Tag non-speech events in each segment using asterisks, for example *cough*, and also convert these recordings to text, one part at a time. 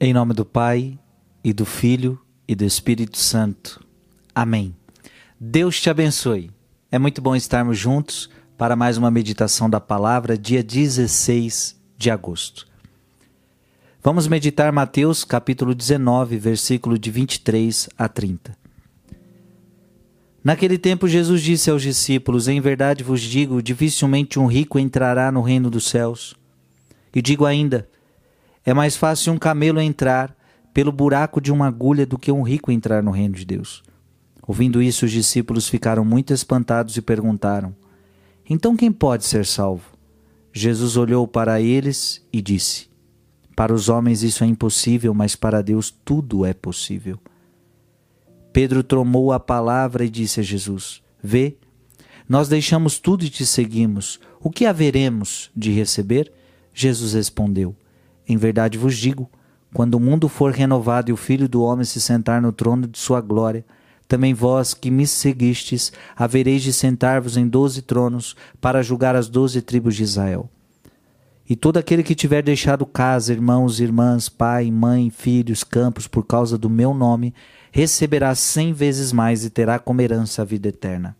Em nome do Pai, e do Filho, e do Espírito Santo. Amém. Deus te abençoe. É muito bom estarmos juntos para mais uma meditação da palavra, dia 16 de agosto. Vamos meditar Mateus capítulo 19, versículo de 23 a 30. Naquele tempo, Jesus disse aos discípulos: Em verdade vos digo, dificilmente um rico entrará no reino dos céus. E digo ainda: é mais fácil um camelo entrar pelo buraco de uma agulha do que um rico entrar no reino de Deus. Ouvindo isso, os discípulos ficaram muito espantados e perguntaram: Então quem pode ser salvo? Jesus olhou para eles e disse: Para os homens isso é impossível, mas para Deus tudo é possível. Pedro tomou a palavra e disse a Jesus: Vê, nós deixamos tudo e te seguimos. O que haveremos de receber? Jesus respondeu: Em verdade vos digo, quando o mundo for renovado e o Filho do Homem se sentar no trono de sua glória, também vós que me seguistes, havereis de sentar-vos em doze tronos para julgar as doze tribos de Israel. E todo aquele que tiver deixado casa, irmãos, irmãs, pai, mãe, filhos, campos, por causa do meu nome, receberá cem vezes mais e terá como herança a vida eterna.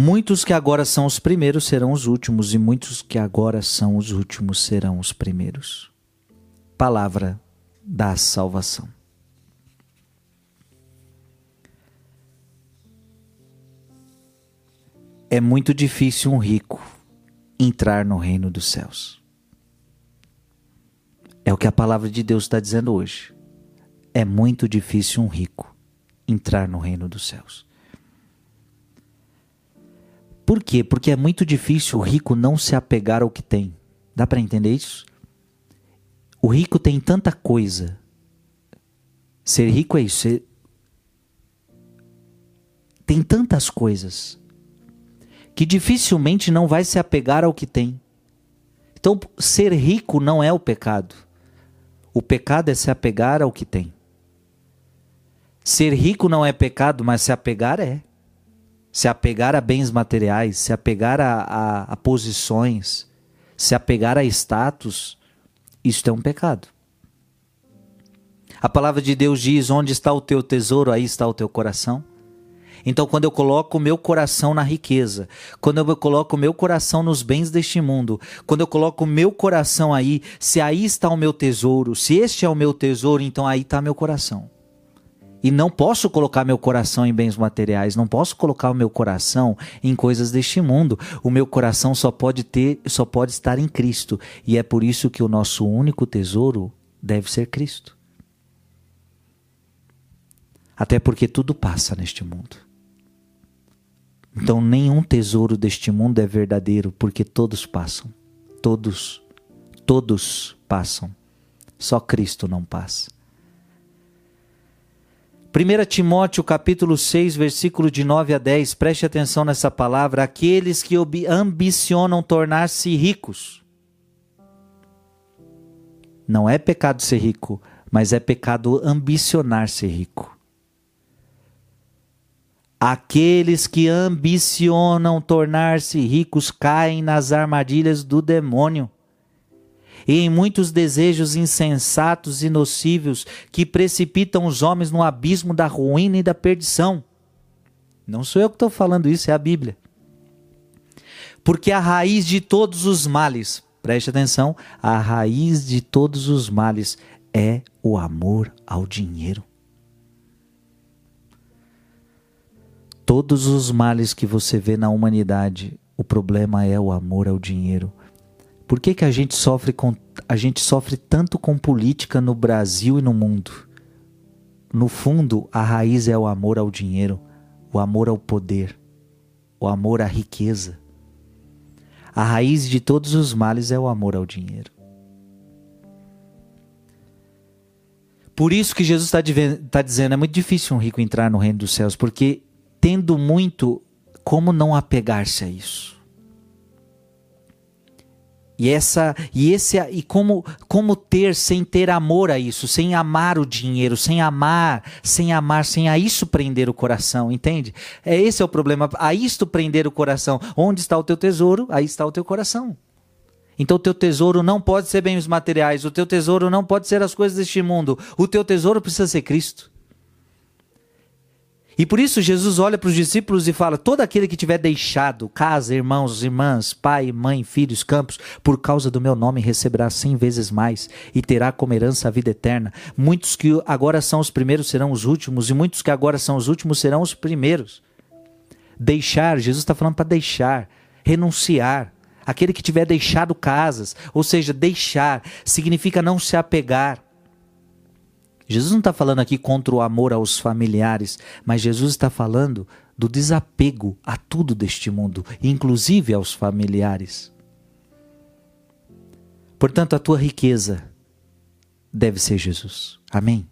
Muitos que agora são os primeiros serão os últimos, e muitos que agora são os últimos serão os primeiros. Palavra da salvação. É muito difícil um rico entrar no reino dos céus. É o que a palavra de Deus está dizendo hoje. É muito difícil um rico entrar no reino dos céus. Por quê? Porque é muito difícil o rico não se apegar ao que tem. Dá para entender isso? O rico tem tanta coisa. Ser rico é isso. Ser... Tem tantas coisas que dificilmente não vai se apegar ao que tem. Então, ser rico não é o pecado. O pecado é se apegar ao que tem. Ser rico não é pecado, mas se apegar é. Se apegar a bens materiais, se apegar a, a, a posições, se apegar a status, isto é um pecado. A palavra de Deus diz: onde está o teu tesouro, aí está o teu coração. Então, quando eu coloco o meu coração na riqueza, quando eu coloco o meu coração nos bens deste mundo, quando eu coloco o meu coração aí, se aí está o meu tesouro, se este é o meu tesouro, então aí está meu coração. E não posso colocar meu coração em bens materiais, não posso colocar o meu coração em coisas deste mundo. O meu coração só pode ter, só pode estar em Cristo, e é por isso que o nosso único tesouro deve ser Cristo. Até porque tudo passa neste mundo. Então nenhum tesouro deste mundo é verdadeiro, porque todos passam. Todos, todos passam. Só Cristo não passa. 1 Timóteo capítulo 6, versículo de 9 a 10, preste atenção nessa palavra, aqueles que ambicionam tornar-se ricos. Não é pecado ser rico, mas é pecado ambicionar ser rico. Aqueles que ambicionam tornar-se ricos caem nas armadilhas do demônio e em muitos desejos insensatos e nocivos que precipitam os homens no abismo da ruína e da perdição. Não sou eu que estou falando isso, é a Bíblia. Porque a raiz de todos os males, preste atenção, a raiz de todos os males é o amor ao dinheiro. todos os males que você vê na humanidade, o problema é o amor ao dinheiro. Por que, que a gente sofre com a gente sofre tanto com política no Brasil e no mundo? No fundo, a raiz é o amor ao dinheiro, o amor ao poder, o amor à riqueza. A raiz de todos os males é o amor ao dinheiro. Por isso que Jesus está tá dizendo, é muito difícil um rico entrar no reino dos céus, porque tendo muito, como não apegar-se a isso? E essa e esse e como como ter sem ter amor a isso, sem amar o dinheiro, sem amar, sem amar, sem a isso prender o coração, entende? É esse é o problema, a isto prender o coração. Onde está o teu tesouro, aí está o teu coração. Então o teu tesouro não pode ser bens materiais, o teu tesouro não pode ser as coisas deste mundo. O teu tesouro precisa ser Cristo. E por isso Jesus olha para os discípulos e fala: todo aquele que tiver deixado casa, irmãos, irmãs, pai, mãe, filhos, campos, por causa do meu nome receberá cem vezes mais e terá como herança a vida eterna. Muitos que agora são os primeiros serão os últimos, e muitos que agora são os últimos serão os primeiros. Deixar, Jesus está falando para deixar, renunciar. Aquele que tiver deixado casas, ou seja, deixar, significa não se apegar Jesus não está falando aqui contra o amor aos familiares, mas Jesus está falando do desapego a tudo deste mundo, inclusive aos familiares. Portanto, a tua riqueza deve ser Jesus. Amém?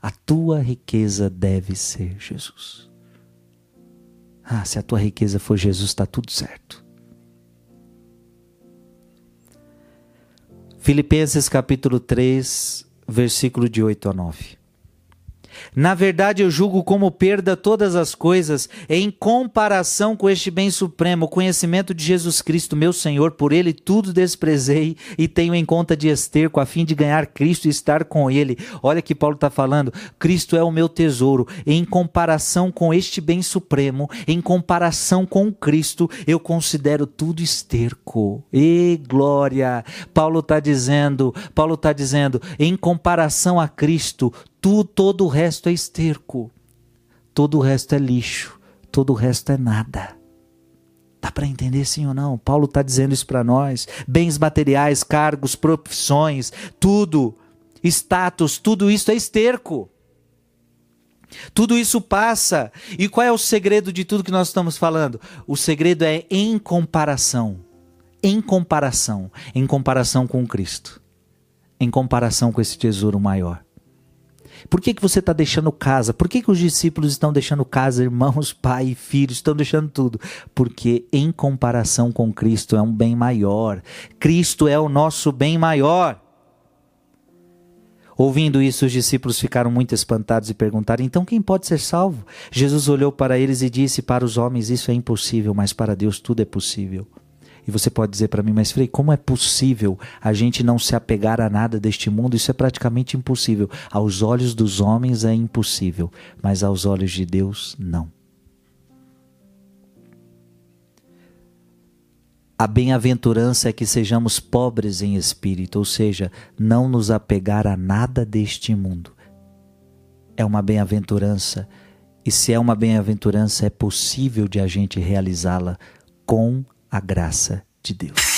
A tua riqueza deve ser Jesus. Ah, se a tua riqueza for Jesus, está tudo certo. Filipenses capítulo 3, versículo de 8 a 9. Na verdade, eu julgo como perda todas as coisas em comparação com este bem supremo, o conhecimento de Jesus Cristo, meu Senhor. Por ele tudo desprezei e tenho em conta de esterco, a fim de ganhar Cristo e estar com ele. Olha que Paulo está falando: Cristo é o meu tesouro. Em comparação com este bem supremo, em comparação com Cristo, eu considero tudo esterco. E glória! Paulo está dizendo, Paulo está dizendo, em comparação a Cristo, tu, todo o resto é esterco, todo o resto é lixo, todo o resto é nada. Dá para entender sim ou não? Paulo está dizendo isso para nós. Bens materiais, cargos, profissões, tudo, status, tudo isso é esterco. Tudo isso passa. E qual é o segredo de tudo que nós estamos falando? O segredo é em comparação. Em comparação. Em comparação com Cristo. Em comparação com esse tesouro maior. Por que, que você está deixando casa? Por que, que os discípulos estão deixando casa, irmãos, *laughs* pai filhos, estão deixando tudo? Porque em comparação com Cristo é um bem maior. Cristo é o nosso bem maior. Ouvindo isso, os discípulos ficaram muito espantados e perguntaram: então quem pode ser salvo? Jesus olhou para eles e disse: Para os homens isso é impossível, mas para Deus tudo é possível. E você pode dizer para mim, mas Frei, como é possível a gente não se apegar a nada deste mundo? Isso é praticamente impossível. Aos olhos dos homens é impossível, mas aos olhos de Deus, não. A bem-aventurança é que sejamos pobres em espírito, ou seja, não nos apegar a nada deste mundo. É uma bem-aventurança, e se é uma bem-aventurança, é possível de a gente realizá-la com a graça de Deus.